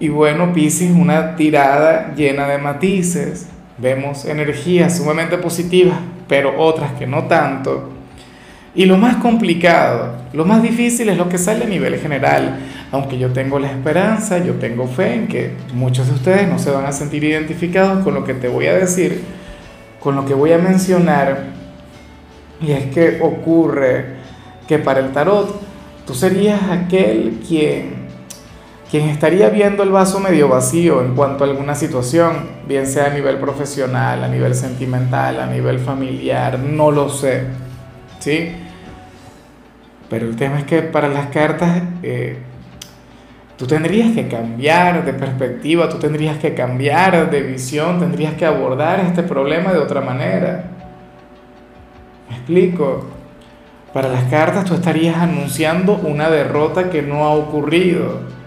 Y bueno, Pisces, una tirada llena de matices. Vemos energías sumamente positivas, pero otras que no tanto. Y lo más complicado, lo más difícil es lo que sale a nivel general. Aunque yo tengo la esperanza, yo tengo fe en que muchos de ustedes no se van a sentir identificados con lo que te voy a decir, con lo que voy a mencionar. Y es que ocurre que para el tarot tú serías aquel quien quien estaría viendo el vaso medio vacío en cuanto a alguna situación, bien sea a nivel profesional, a nivel sentimental, a nivel familiar, no lo sé, ¿sí? Pero el tema es que para las cartas eh, tú tendrías que cambiar de perspectiva, tú tendrías que cambiar de visión, tendrías que abordar este problema de otra manera. ¿Me explico? Para las cartas tú estarías anunciando una derrota que no ha ocurrido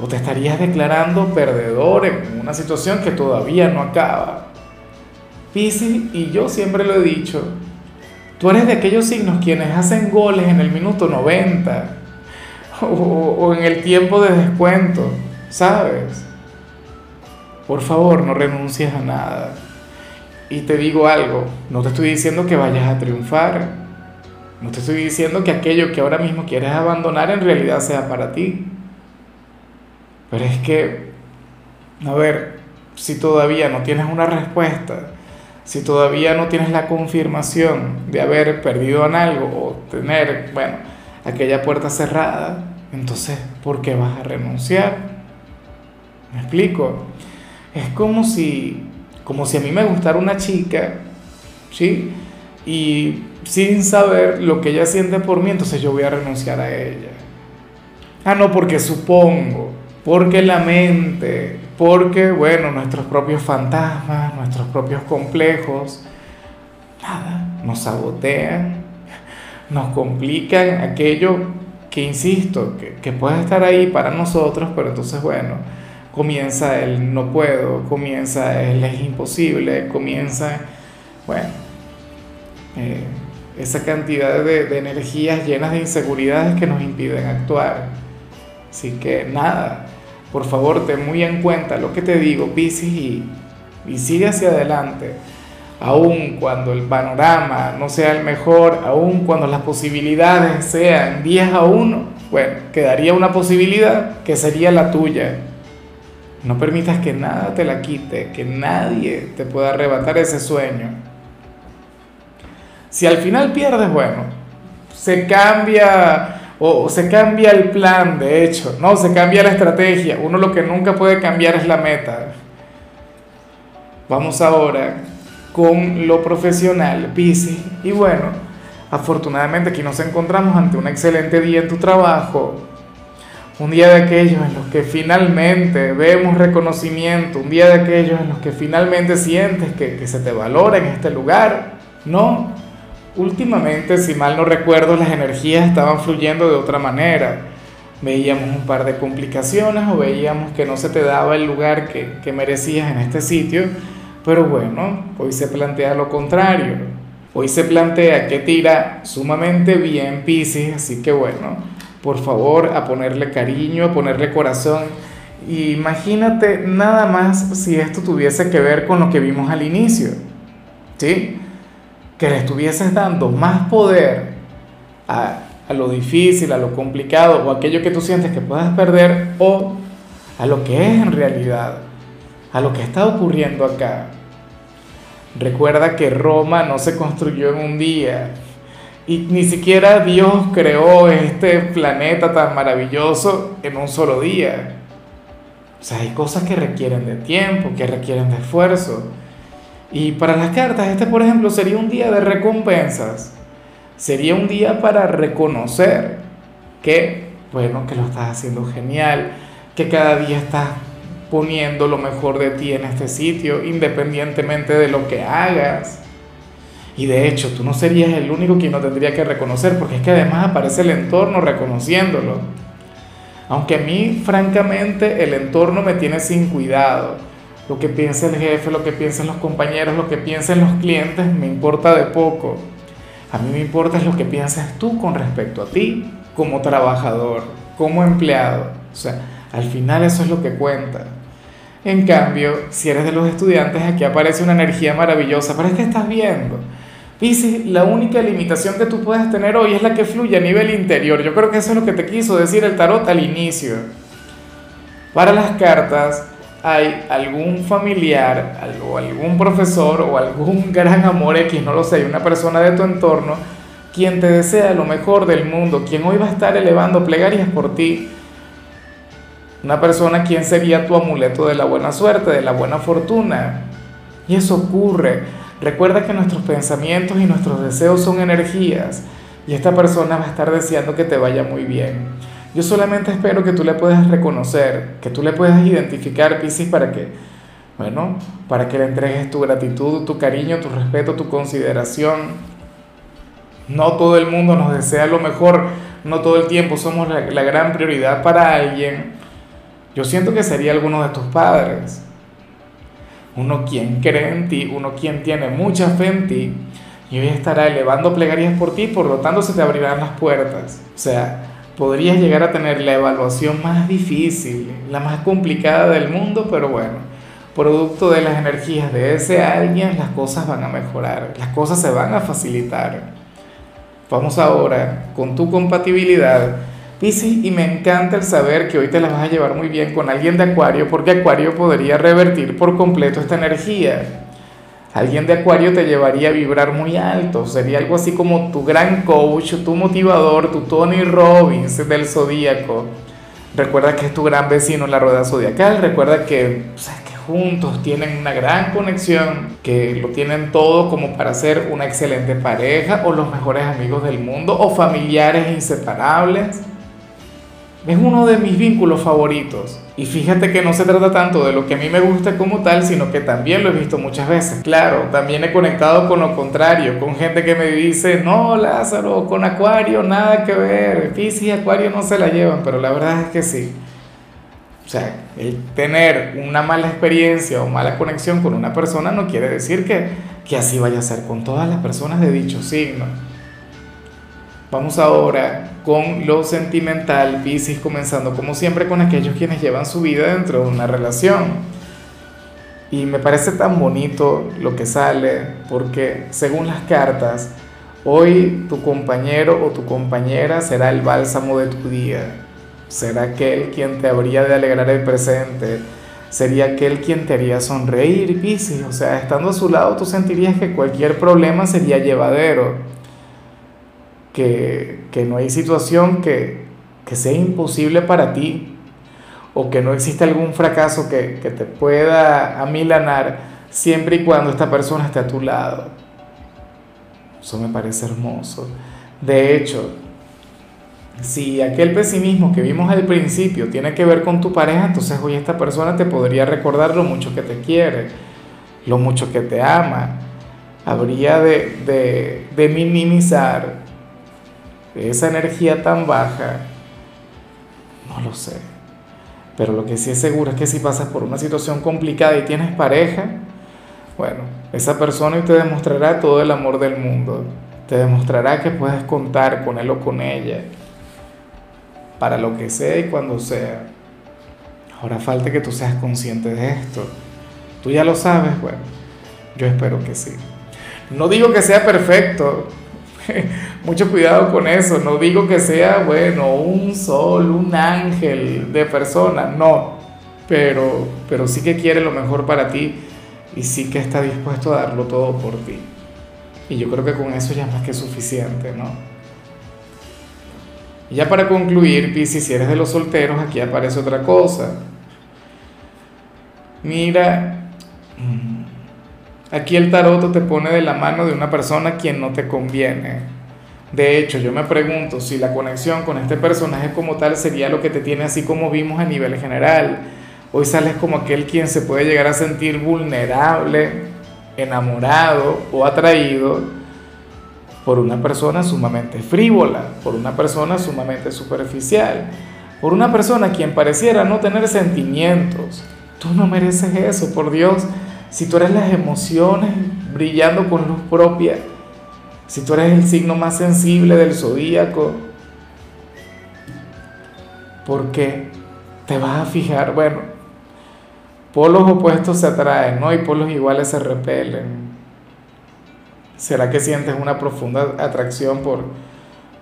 o te estarías declarando perdedor en una situación que todavía no acaba. Piscis, y yo siempre lo he dicho, tú eres de aquellos signos quienes hacen goles en el minuto 90 o, o en el tiempo de descuento, ¿sabes? Por favor, no renuncies a nada. Y te digo algo, no te estoy diciendo que vayas a triunfar. No te estoy diciendo que aquello que ahora mismo quieres abandonar en realidad sea para ti. Pero es que, a ver, si todavía no tienes una respuesta, si todavía no tienes la confirmación de haber perdido en algo o tener, bueno, aquella puerta cerrada, entonces, ¿por qué vas a renunciar? ¿Me explico? Es como si, como si a mí me gustara una chica, ¿sí? Y sin saber lo que ella siente por mí, entonces yo voy a renunciar a ella. Ah, no, porque supongo porque la mente, porque, bueno, nuestros propios fantasmas, nuestros propios complejos, nada, nos sabotean, nos complican aquello que, insisto, que, puede estar ahí para nosotros, pero entonces, bueno, comienza el no puedo, comienza el es imposible, comienza, bueno, eh, esa cantidad de, de energías llenas de inseguridades que nos impiden actuar. Así que nada, por favor, ten muy en cuenta lo que te digo, Piscis, y, y sigue hacia adelante. Aun cuando el panorama no sea el mejor, aun cuando las posibilidades sean 10 a 1, bueno, quedaría una posibilidad que sería la tuya. No permitas que nada te la quite, que nadie te pueda arrebatar ese sueño. Si al final pierdes, bueno, se cambia o, se cambia el plan, de hecho, no, se cambia la estrategia. Uno lo que nunca puede cambiar es la meta. Vamos ahora con lo profesional, Pisces. Y bueno, afortunadamente aquí nos encontramos ante un excelente día en tu trabajo. Un día de aquellos en los que finalmente vemos reconocimiento, un día de aquellos en los que finalmente sientes que, que se te valora en este lugar, ¿no? Últimamente, si mal no recuerdo, las energías estaban fluyendo de otra manera. Veíamos un par de complicaciones o veíamos que no se te daba el lugar que, merecías en este sitio, pero bueno, hoy se plantea lo contrario. Hoy se plantea que tira sumamente bien Pisces, así que bueno, por favor, a ponerle cariño, a ponerle corazón. Imagínate nada más si esto tuviese que ver con lo que vimos al inicio. ¿Sí? Que le estuvieses dando más poder a, lo difícil, a lo complicado o aquello que tú sientes que puedas perder o a lo que es en realidad, a lo que está ocurriendo acá. Recuerda que Roma no se construyó en un día y ni siquiera Dios creó este planeta tan maravilloso en un solo día. O sea, hay cosas que requieren de tiempo, que requieren de esfuerzo. Y para las cartas, este por ejemplo sería un día de recompensas. Sería un día para reconocer que, bueno, que lo estás haciendo genial, que cada día estás poniendo lo mejor de ti en este sitio, independientemente de lo que hagas. Y de hecho, tú no serías el único quien lo tendría que reconocer, porque es que además aparece el entorno reconociéndolo. Aunque a mí, francamente, el entorno me tiene sin cuidado. Lo que piensa el jefe, lo que piensan los compañeros, lo que piensan los clientes, me importa de poco. A mí me importa lo que piensas tú con respecto a ti, como trabajador, como empleado. O sea, al final eso es lo que cuenta. En cambio, si eres de los estudiantes, aquí aparece una energía maravillosa. Pero es que estás viendo Piscis, la única limitación que tú puedes tener hoy es la que fluye a nivel interior. Yo creo que eso es lo que te quiso decir el tarot al inicio. Para las cartas hay algún familiar, o algún profesor o algún gran amor X, no lo sé, una persona de tu entorno quien te desea lo mejor del mundo, quien hoy va a estar elevando plegarias por ti. Una persona quien sería tu amuleto de la buena suerte, de la buena fortuna. Y eso ocurre Recuerda que nuestros pensamientos y nuestros deseos son energías y esta persona va a estar deseando que te vaya muy bien. Yo solamente espero que tú le puedas reconocer, que tú le puedas identificar, Piscis, para que, bueno, para que le entregues tu gratitud, tu cariño, tu respeto, tu consideración. No todo el mundo nos desea lo mejor, no todo el tiempo somos la, la gran prioridad para alguien. Yo siento que sería alguno de tus padres uno quien cree en ti, uno quien tiene mucha fe en ti, y hoy estará elevando plegarias por ti, por lo tanto se te abrirán las puertas. O sea, podrías llegar a tener la evaluación más difícil, la más complicada del mundo, pero bueno, producto de las energías de ese alguien, las cosas van a mejorar, las cosas se van a facilitar. Vamos ahora con tu compatibilidad Piscis, y me encanta el saber que hoy te la vas a llevar muy bien con alguien de Acuario, porque Acuario podría revertir por completo esta energía. Alguien de Acuario te llevaría a vibrar muy alto, sería algo así como tu gran coach, tu motivador, tu Tony Robbins del zodíaco. Recuerda que es tu gran vecino en la rueda zodiacal, recuerda que, que juntos tienen una gran conexión, que lo tienen todo como para ser una excelente pareja o los mejores amigos del mundo o familiares inseparables. Es uno de mis vínculos favoritos. Y fíjate que no se trata tanto de lo que a mí me gusta como tal, sino que también lo he visto muchas veces. Claro, también he conectado con lo contrario, con gente que me dice, no, Lázaro, con Acuario nada que ver, Piscis y Acuario no se la llevan, pero la verdad es que sí. O sea, el tener una mala experiencia o mala conexión con una persona no quiere decir que, que así vaya a ser con todas las personas de dicho signo. Vamos ahora con lo sentimental, Piscis, comenzando como siempre con aquellos quienes llevan su vida dentro de una relación. Y me parece tan bonito lo que sale, porque según las cartas, hoy tu compañero o tu compañera será el bálsamo de tu día, será aquel quien te habría de alegrar el presente, sería aquel quien te haría sonreír, Piscis, o sea, estando a su lado tú sentirías que cualquier problema sería llevadero que, no hay situación que, sea imposible para ti o que no existe algún fracaso que, que te pueda amilanar siempre y cuando esta persona esté a tu lado. Eso me parece hermoso. De hecho, si aquel pesimismo que vimos al principio tiene que ver con tu pareja, entonces hoy esta persona te podría recordar lo mucho que te quiere, lo mucho que te ama. Habría de, de, de minimizar esa energía tan baja, no lo sé. Pero lo que sí es seguro es que si pasas por una situación complicada y tienes pareja, bueno, esa persona te demostrará todo el amor del mundo. Te demostrará que puedes contar con él o con ella para lo que sea y cuando sea. Ahora falta que tú seas consciente de esto. Tú ya lo sabes, bueno, yo espero que sí. No digo que sea perfecto, mucho cuidado con eso. No digo que sea, bueno, un sol, un ángel de persona, no. Pero, pero sí que quiere lo mejor para ti y sí que está dispuesto a darlo todo por ti. Y yo creo que con eso ya es más que suficiente, ¿no? Y ya para concluir, Piscis, si eres de los solteros, aquí aparece otra cosa. Mira, mm, aquí el tarot te pone de la mano de una persona quien no te conviene de hecho, yo me pregunto si la conexión con este personaje como tal sería lo que te tiene así como vimos a nivel general. Hoy sales como aquel quien se puede llegar a sentir vulnerable, enamorado o atraído por una persona sumamente frívola, por una persona sumamente superficial, por una persona quien pareciera no tener sentimientos. Tú no mereces eso, por Dios. Si tú eres las emociones brillando con luz propia, si tú eres el signo más sensible del zodíaco, ¿por qué te vas a fijar? Bueno, polos opuestos se atraen, ¿no? Y polos iguales se repelen. ¿Será que sientes una profunda atracción por,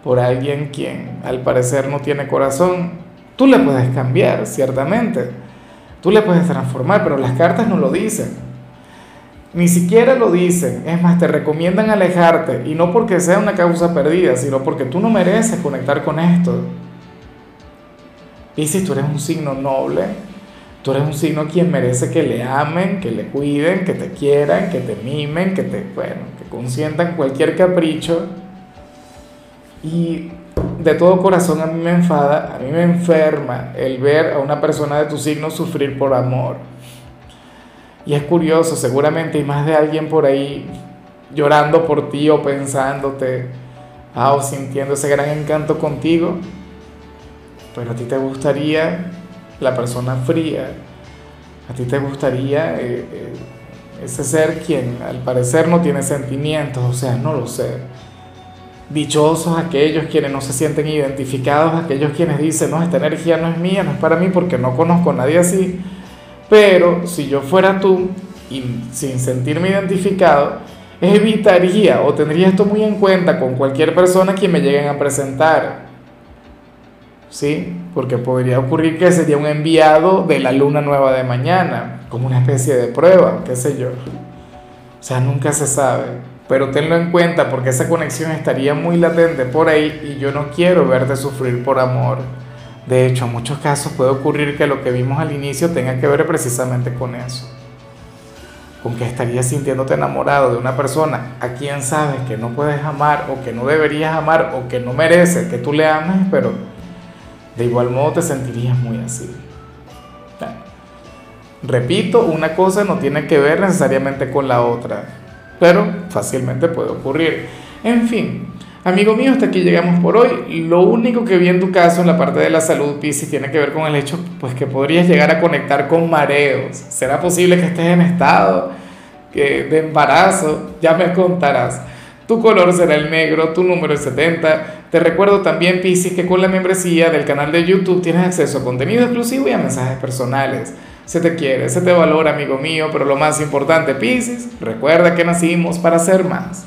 por alguien quien al parecer no tiene corazón? Tú le puedes cambiar, ciertamente. Tú le puedes transformar, pero las cartas no lo dicen. Ni siquiera lo dicen. Es más, te recomiendan alejarte. Y no porque sea una causa perdida, sino porque tú no mereces conectar con esto. Y si tú eres un signo noble, tú eres un signo quien merece que le amen, que le cuiden, que te quieran, que te mimen, que te, bueno, que consientan cualquier capricho. Y de todo corazón a mí me enfada, a mí me enferma el ver a una persona de tu signo sufrir por amor. Y es curioso, seguramente hay más de alguien por ahí llorando por ti o pensándote, ah, o sintiendo ese gran encanto contigo, pero a ti te gustaría la persona fría, a ti te gustaría eh, eh, ese ser quien al parecer no tiene sentimientos, o sea, no lo sé. Dichosos aquellos quienes no se sienten identificados, aquellos quienes dicen, no, esta energía no es mía, no es para mí porque no conozco a nadie así pero si yo fuera tú y sin sentirme identificado, evitaría o tendría esto muy en cuenta con cualquier persona que me lleguen a presentar. ¿Sí? Porque podría ocurrir que sería un enviado de la luna nueva de mañana, como una especie de prueba, qué sé yo. O sea, nunca se sabe. Pero tenlo en cuenta porque esa conexión estaría muy latente por ahí y yo no quiero verte sufrir por amor. De hecho, en muchos casos puede ocurrir que lo que vimos al inicio tenga que ver precisamente con eso. Con que estarías sintiéndote enamorado de una persona a quien sabes que no puedes amar o que no deberías amar o que no merece que tú le ames, pero de igual modo te sentirías muy así. Repito, una cosa no tiene que ver necesariamente con la otra, pero fácilmente puede ocurrir. En fin, Amigo mío, hasta aquí llegamos por hoy. Lo único que vi en tu caso en la parte de la salud, Piscis, tiene que ver con el hecho pues, que podrías llegar a conectar con mareos. ¿Será posible que estés en estado de embarazo? Ya me contarás. Tu color será el negro, tu número es 70. Te recuerdo también, Piscis, que con la membresía del canal de YouTube tienes acceso a contenido exclusivo y a mensajes personales. Se te quiere, se te valora, amigo mío, pero lo más importante, Piscis, recuerda que nacimos para ser más.